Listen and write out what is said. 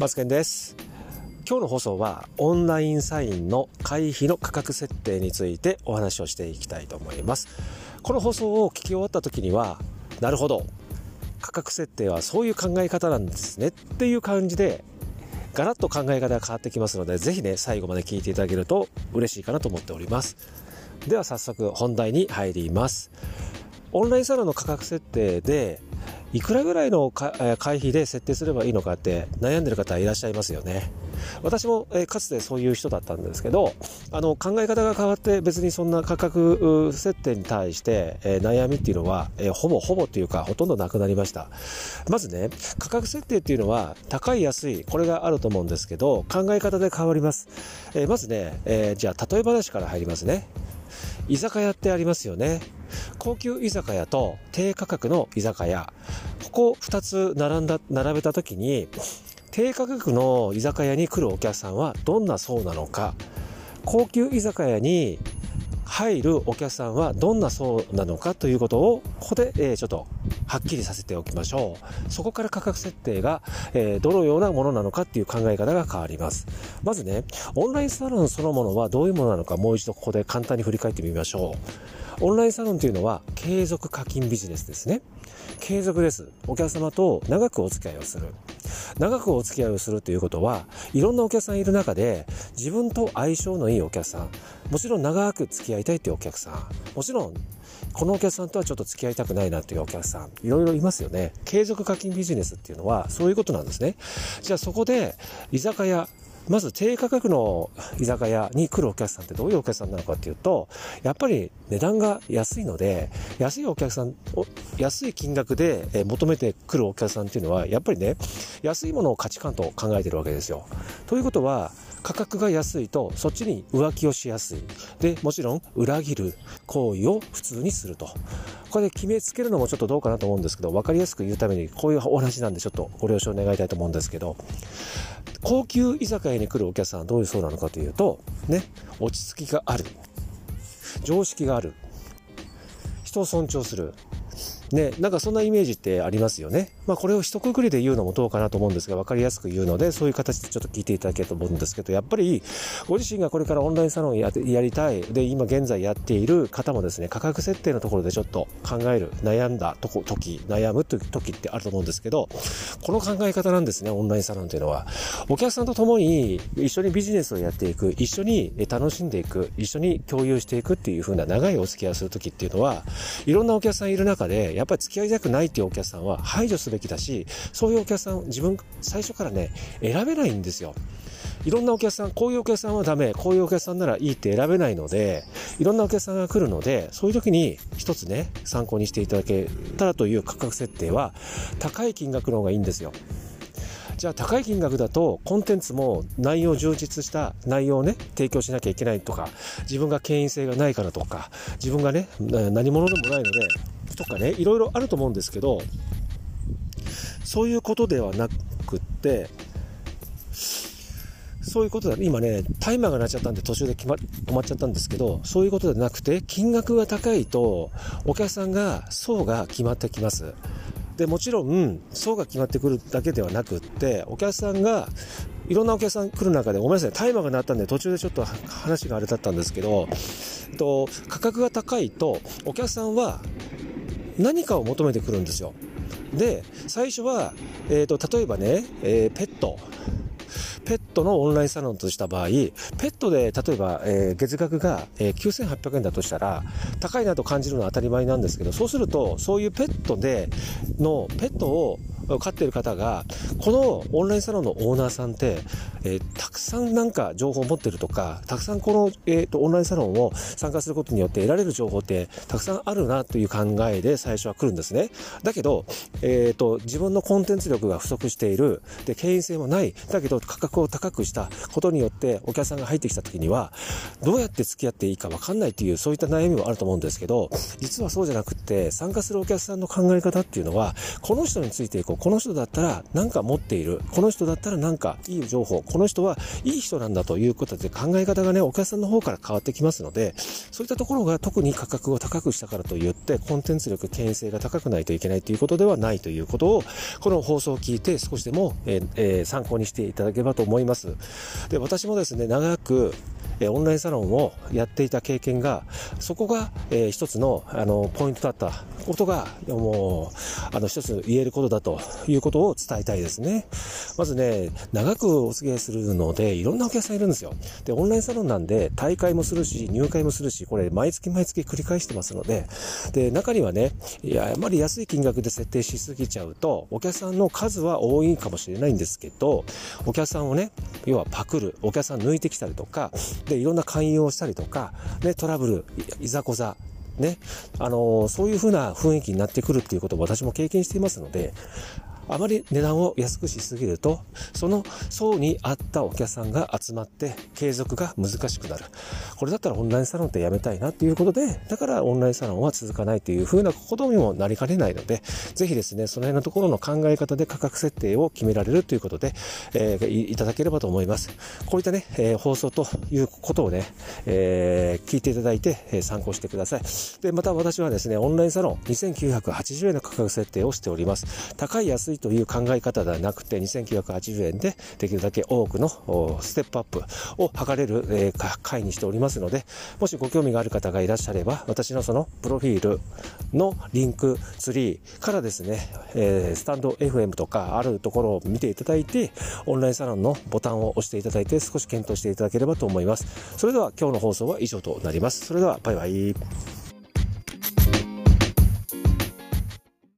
マツケンです。今日の放送はオンラインサインの会費の価格設定についてお話をしていきたいと思います。この放送を聞き終わった時にはなるほど。価格設定はそういう考え方なんですね。っていう感じでガラッと考え方が変わってきますのでぜひね最後まで聞いていただけると嬉しいかなと思っております。では早速本題に入ります。オンラインサロンの価格設定でいくらぐらいの会費で設定すればいいのかって悩んでる方いらっしゃいますよね。私も、えかつてそういう人だったんですけど、あの考え方が変わって別にそんな価格設定に対して、え悩みっていうのは、えほぼほぼっていうかほとんどなくなりました。まずね、価格設定っていうのは高い安い、これがあると思うんですけど、考え方で変わります。えまずね、えじゃあ例え話から入りますね。居酒屋ってありますよね。高級居酒屋と低価格の居酒屋。ここ2つ並んだ、並べた時に、低価格の居酒屋に来るお客さんはどんな層なのか、高級居酒屋に入るお客さんはどんな層なのかということを、ここで、え、ちょっとはっきりさせておきましょう。そこから価格設定が、え、どのようなものなのかっていう考え方が変わります。まずね、オンラインサロンそのものはどういうものなのかもう一度ここで簡単に振り返ってみましょう。オンラインサロンというのは継続課金ビジネスですね。継続です。お客様と長くお付き合いをする。長くお付き合いをするということは、いろんなお客さんいる中で、自分と相性のいいお客さん、もちろん長く付き合いたいというお客さん、もちろん、このお客さんとはちょっと付き合いたくないなというお客さん、いろいろいますよね。継続課金ビジネスっていうのは、そういうことなんですね。じゃあそこで、居酒屋、まず低価格の居酒屋に来るお客さんってどういうお客さんなのかっていうと、やっぱり値段が安いので、安いお客さん、安い金額で求めてくるお客さんっていうのは、やっぱりね、安いものを価値観と考えてるわけですよ。ということは、価格が安いとそっちに浮気をしやすい。で、もちろん裏切る行為を普通にすると。これで決めつけるのもちょっとどうかなと思うんですけど、分かりやすく言うためにこういうお話なんでちょっとご了承願いたいと思うんですけど、高級居酒屋に来るお客さんはどういう層なのかというと、ね、落ち着きがある。常識がある。人を尊重する。ね、なんかそんなイメージってありますよね。まあこれを一括りで言うのもどうかなと思うんですが、分かりやすく言うので、そういう形でちょっと聞いていただけると思うんですけど、やっぱりご自身がこれからオンラインサロンややりたい、で、今現在やっている方もですね、価格設定のところでちょっと考える、悩んだとこ、時、悩むという時ってあると思うんですけど、この考え方なんですね、オンラインサロンというのは。お客さんと共に一緒にビジネスをやっていく、一緒に楽しんでいく、一緒に共有していくっていう風な長いお付き合いをする時っていうのは、いろんなお客さんいる中で、やっぱり付き合いたくないっていうお客さんは排除すべきだし、そういうお客さん、自分、最初からね、選べないんですよ。いろんなお客さん、こういうお客さんはダメ、こういうお客さんならいいって選べないので、いろんなお客さんが来るので、そういう時に一つね、参考にしていただけたらという価格設定は、高い金額の方がいいんですよ。じゃあ高い金額だとコンテンツも内容充実した内容をね提供しなきゃいけないとか自分が権威性がないからとか自分がね何者でもないのでとかねいろいろあると思うんですけどそういうことではなくってそういうことだ、今ね、タイマーが鳴っちゃったんで途中で決ま止まっちゃったんですけど、そういうことではなくて、金額が高いと、お客さんが、層が決まってきます。で、もちろん、層が決まってくるだけではなくって、お客さんが、いろんなお客さん来る中で、ごめんなさい、タイマーが鳴ったんで途中でちょっと話があれだったんですけど、と価格が高いと、お客さんは何かを求めてくるんですよ。で、最初は、え、ー、と、例えばね、えー、ペット。ペットのオンラインサロンとした場合、ペットで例えば、えー、月額が、えー、9800円だとしたら、高いなと感じるのは当たり前なんですけど、そうすると、そういうペットでの、ペットを飼ってる方が、このオンラインサロンのオーナーさんって、えー、たくさんなんか情報を持ってるとか、たくさんこの、えーと、オンラインサロンを参加することによって得られる情報ってたくさんあるなという考えで最初は来るんですね。だけど、えーと、自分のコンテンツ力が不足している、で、権威性もない、だけど価格を高くした。ことによってお客さんが入ってきた時には、どうやって付き合っていいかわかんないっていう、そういった悩みもあると思うんですけど、実はそうじゃなくて、参加するお客さんの考え方っていうのは、この人についていこう、この人だったら何か持っている。この人だったら何かいい情報。この人はいい人なんだということで考え方がね、お客さんの方から変わってきますので、そういったところが特に価格を高くしたからといって、コンテンツ力、権威性が高くないといけないということではないということを、この放送を聞いて少しでも、えー、参考にしていただければと思います。で、私もですね、長く、えオンラインサロンをやっていた経験が、そこが、え、一つの、あの、ポイントだったことが、もう、あの、一つ言えることだということを伝えたいですね。まずね、長くお付き合いするので、いろんなお客さんいるんですよ。で、オンラインサロンなんで、大会もするし、入会もするし、これ、毎月毎月繰り返してますので、で、中にはね、いや、あまり安い金額で設定しすぎちゃうと、お客さんの数は多いかもしれないんですけど、お客さんをね、要はパクる、お客さん抜いてきたりとか、で、いろんな勧誘をしたりとか、ね、トラブル、いざこざ、ね、あのー、そういうふうな雰囲気になってくるっていうことを私も経験していますので、あまり値段を安くしすぎると、その層に合ったお客さんが集まって継続が難しくなる。これだったらオンラインサロンってやめたいなっていうことで、だからオンラインサロンは続かないという風なことにもなりかねないので、ぜひですね、その辺のところの考え方で価格設定を決められるということで、えー、いただければと思います。こういったね、えー、放送ということをね、えー、聞いていただいて、え参考してください。で、また私はですね、オンラインサロン2980円の価格設定をしております。高い安いという考え方ではなくて、2980円でできるだけ多くのステップアップを図れる、えー、会にしておりますので、もしご興味がある方がいらっしゃれば、私のそのプロフィールのリンクツリーからですね、え、スタンド FM とかあるところを見ていただいて、オンラインサロンのボタンを押していただいて少し検討していただければと思います。それでは今日の放送は以上となります。それではバイバイ。